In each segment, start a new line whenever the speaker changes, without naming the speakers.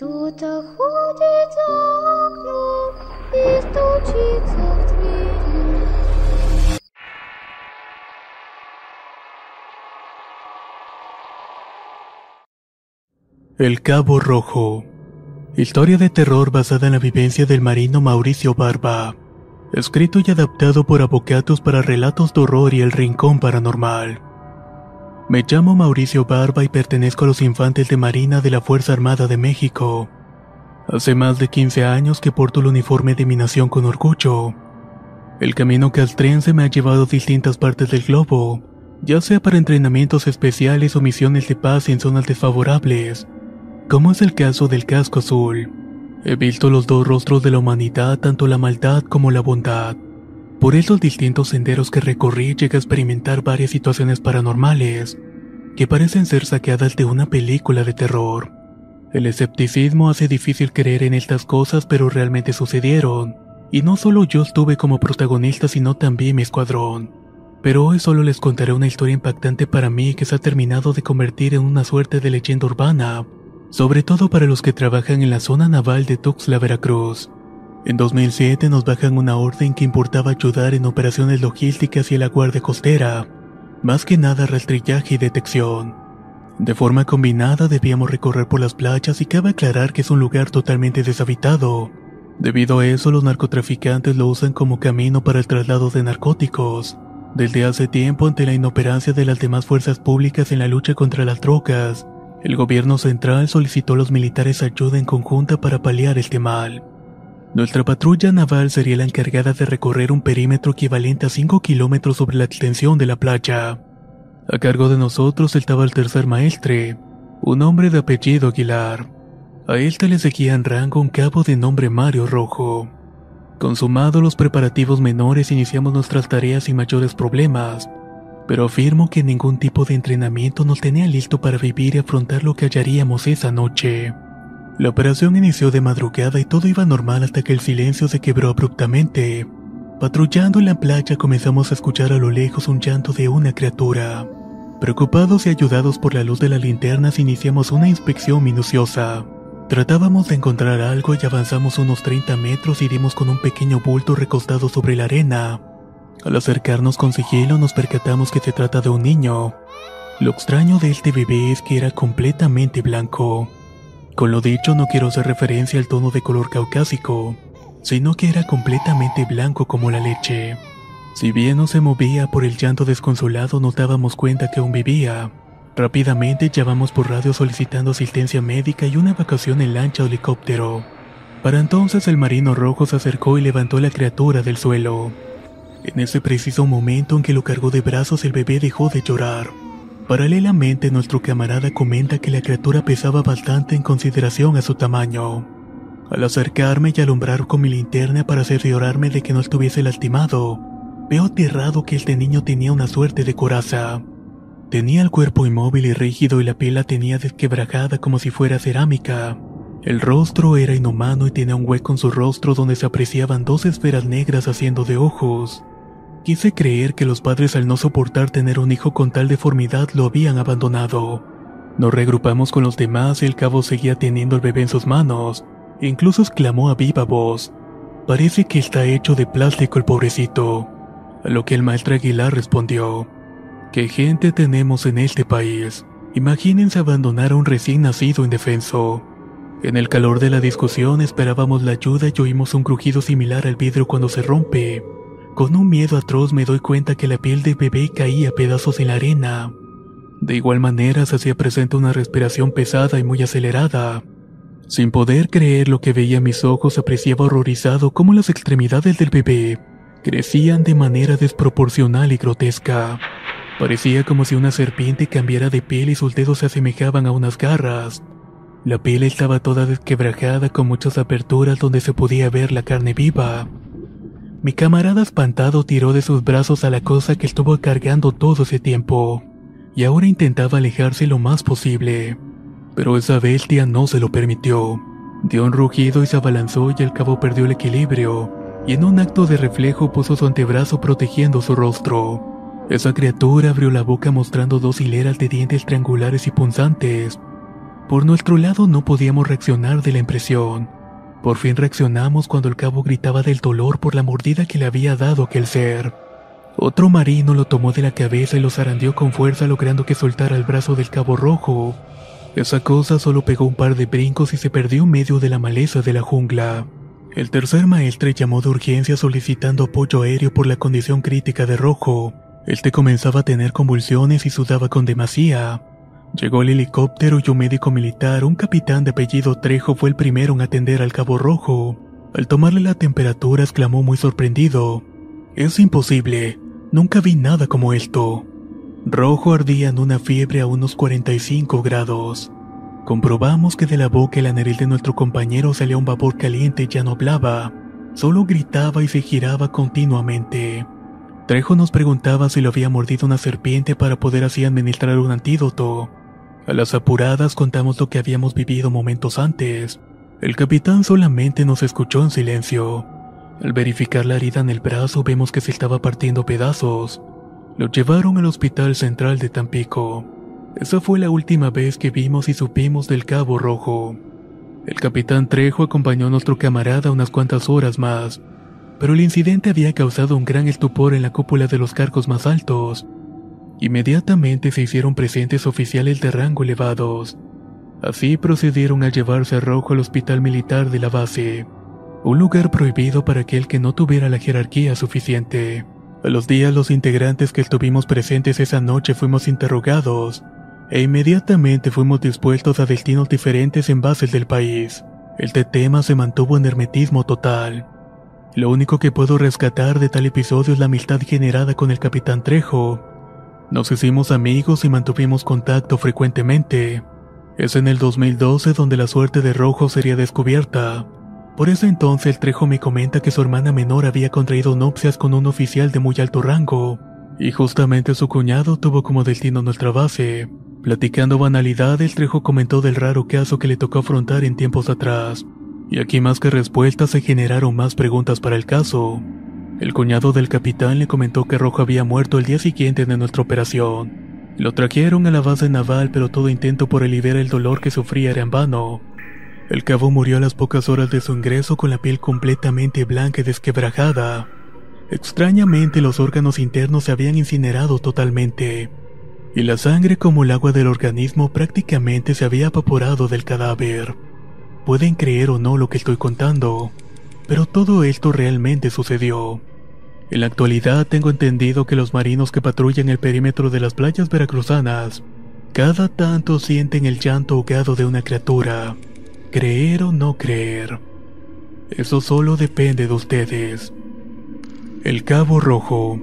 Кто-то ходит за окном и стучится в двери.
El Cabo Rojo. Historia de terror basada en la vivencia del marino Mauricio Barba. Escrito y adaptado por Avocatos para relatos de horror y el rincón paranormal. Me llamo Mauricio Barba y pertenezco a los infantes de Marina de la Fuerza Armada de México. Hace más de 15 años que porto el uniforme de mi nación con orgullo. El camino castrense me ha llevado a distintas partes del globo, ya sea para entrenamientos especiales o misiones de paz en zonas desfavorables, como es el caso del casco azul. He visto los dos rostros de la humanidad, tanto la maldad como la bondad. Por esos distintos senderos que recorrí llegué a experimentar varias situaciones paranormales, que parecen ser saqueadas de una película de terror. El escepticismo hace difícil creer en estas cosas, pero realmente sucedieron. Y no solo yo estuve como protagonista, sino también mi escuadrón. Pero hoy solo les contaré una historia impactante para mí que se ha terminado de convertir en una suerte de leyenda urbana, sobre todo para los que trabajan en la zona naval de Tuxtla, Veracruz. En 2007 nos bajan una orden que importaba ayudar en operaciones logísticas y la guardia costera, más que nada rastrillaje y detección. De forma combinada debíamos recorrer por las playas y cabe aclarar que es un lugar totalmente deshabitado. Debido a eso los narcotraficantes lo usan como camino para el traslado de narcóticos. Desde hace tiempo ante la inoperancia de las demás fuerzas públicas en la lucha contra las drogas, el gobierno central solicitó a los militares ayuda en conjunta para paliar este mal. Nuestra patrulla naval sería la encargada de recorrer un perímetro equivalente a 5 kilómetros sobre la extensión de la playa. A cargo de nosotros estaba el tercer maestre, un hombre de apellido Aguilar. A este le seguía en rango un cabo de nombre Mario Rojo. Consumados los preparativos menores iniciamos nuestras tareas sin mayores problemas, pero afirmo que ningún tipo de entrenamiento nos tenía listo para vivir y afrontar lo que hallaríamos esa noche. La operación inició de madrugada y todo iba normal hasta que el silencio se quebró abruptamente. Patrullando en la playa comenzamos a escuchar a lo lejos un llanto de una criatura. Preocupados y ayudados por la luz de las linternas iniciamos una inspección minuciosa. Tratábamos de encontrar algo y avanzamos unos 30 metros y dimos con un pequeño bulto recostado sobre la arena. Al acercarnos con sigilo nos percatamos que se trata de un niño. Lo extraño de este bebé es que era completamente blanco. Con lo dicho no quiero hacer referencia al tono de color caucásico, sino que era completamente blanco como la leche. Si bien no se movía por el llanto desconsolado, nos dábamos cuenta que aún vivía. Rápidamente llamamos por radio solicitando asistencia médica y una evacuación en lancha o helicóptero. Para entonces el marino rojo se acercó y levantó la criatura del suelo. En ese preciso momento en que lo cargó de brazos el bebé dejó de llorar. Paralelamente nuestro camarada comenta que la criatura pesaba bastante en consideración a su tamaño. Al acercarme y alumbrar con mi linterna para cerciorarme de que no estuviese lastimado, veo aterrado que este niño tenía una suerte de coraza. Tenía el cuerpo inmóvil y rígido y la piel la tenía desquebrajada como si fuera cerámica. El rostro era inhumano y tenía un hueco en su rostro donde se apreciaban dos esferas negras haciendo de ojos. Quise creer que los padres al no soportar tener un hijo con tal deformidad lo habían abandonado. Nos regrupamos con los demás y el cabo seguía teniendo el bebé en sus manos. Incluso exclamó a viva voz. Parece que está hecho de plástico el pobrecito. A lo que el maestro Aguilar respondió. ¿Qué gente tenemos en este país? Imagínense abandonar a un recién nacido indefenso. En el calor de la discusión esperábamos la ayuda y oímos un crujido similar al vidrio cuando se rompe. Con un miedo atroz me doy cuenta que la piel del bebé caía a pedazos en la arena. De igual manera se hacía presente una respiración pesada y muy acelerada. Sin poder creer lo que veía mis ojos, apreciaba horrorizado cómo las extremidades del bebé crecían de manera desproporcional y grotesca. Parecía como si una serpiente cambiara de piel y sus dedos se asemejaban a unas garras. La piel estaba toda desquebrajada con muchas aperturas donde se podía ver la carne viva. Mi camarada espantado tiró de sus brazos a la cosa que estuvo cargando todo ese tiempo, y ahora intentaba alejarse lo más posible. Pero esa bestia no se lo permitió. Dio un rugido y se abalanzó y al cabo perdió el equilibrio, y en un acto de reflejo puso su antebrazo protegiendo su rostro. Esa criatura abrió la boca mostrando dos hileras de dientes triangulares y punzantes, por nuestro lado no podíamos reaccionar de la impresión. Por fin reaccionamos cuando el cabo gritaba del dolor por la mordida que le había dado aquel ser. Otro marino lo tomó de la cabeza y lo zarandeó con fuerza logrando que soltara el brazo del cabo rojo. Esa cosa solo pegó un par de brincos y se perdió en medio de la maleza de la jungla. El tercer maestre llamó de urgencia solicitando apoyo aéreo por la condición crítica de rojo. Este comenzaba a tener convulsiones y sudaba con demasía. Llegó el helicóptero y un médico militar, un capitán de apellido Trejo, fue el primero en atender al Cabo Rojo. Al tomarle la temperatura exclamó muy sorprendido. Es imposible, nunca vi nada como esto. Rojo ardía en una fiebre a unos 45 grados. Comprobamos que de la boca y la nariz de nuestro compañero salía un vapor caliente y ya no hablaba, solo gritaba y se giraba continuamente. Trejo nos preguntaba si lo había mordido una serpiente para poder así administrar un antídoto. A las apuradas contamos lo que habíamos vivido momentos antes. El capitán solamente nos escuchó en silencio. Al verificar la herida en el brazo vemos que se estaba partiendo pedazos. Lo llevaron al Hospital Central de Tampico. Esa fue la última vez que vimos y supimos del Cabo Rojo. El capitán Trejo acompañó a nuestro camarada unas cuantas horas más, pero el incidente había causado un gran estupor en la cúpula de los cargos más altos, Inmediatamente se hicieron presentes oficiales de rango elevados. Así procedieron a llevarse a Rojo al hospital militar de la base, un lugar prohibido para aquel que no tuviera la jerarquía suficiente. A los días los integrantes que estuvimos presentes esa noche fuimos interrogados, e inmediatamente fuimos dispuestos a destinos diferentes en bases del país. El tema se mantuvo en hermetismo total. Lo único que puedo rescatar de tal episodio es la amistad generada con el capitán Trejo, nos hicimos amigos y mantuvimos contacto frecuentemente. Es en el 2012 donde la suerte de Rojo sería descubierta. Por ese entonces el Trejo me comenta que su hermana menor había contraído nupcias con un oficial de muy alto rango, y justamente su cuñado tuvo como destino nuestra base. Platicando banalidades, Trejo comentó del raro caso que le tocó afrontar en tiempos atrás, y aquí más que respuestas se generaron más preguntas para el caso. El cuñado del capitán le comentó que Rojo había muerto el día siguiente de nuestra operación. Lo trajeron a la base naval, pero todo intento por aliviar el dolor que sufría era en vano. El cabo murió a las pocas horas de su ingreso con la piel completamente blanca y desquebrajada. Extrañamente los órganos internos se habían incinerado totalmente, y la sangre como el agua del organismo prácticamente se había evaporado del cadáver. Pueden creer o no lo que estoy contando, pero todo esto realmente sucedió. En la actualidad tengo entendido que los marinos que patrullan el perímetro de las playas veracruzanas cada tanto sienten el llanto ahogado de una criatura. Creer o no creer. Eso solo depende de ustedes. El Cabo Rojo.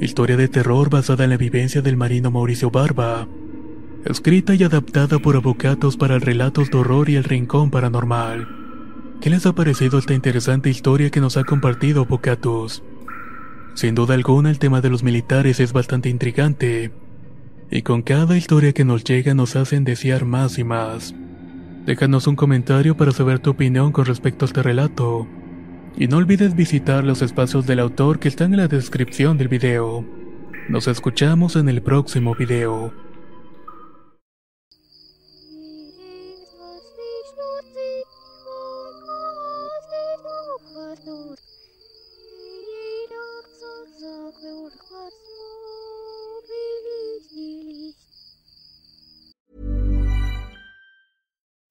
Historia de terror basada en la vivencia del marino Mauricio Barba. Escrita y adaptada por abocatos para relatos de horror y el rincón paranormal. ¿Qué les ha parecido esta interesante historia que nos ha compartido Bocatus? Sin duda alguna el tema de los militares es bastante intrigante, y con cada historia que nos llega nos hacen desear más y más. Déjanos un comentario para saber tu opinión con respecto a este relato, y no olvides visitar los espacios del autor que están en la descripción del video. Nos escuchamos en el próximo video.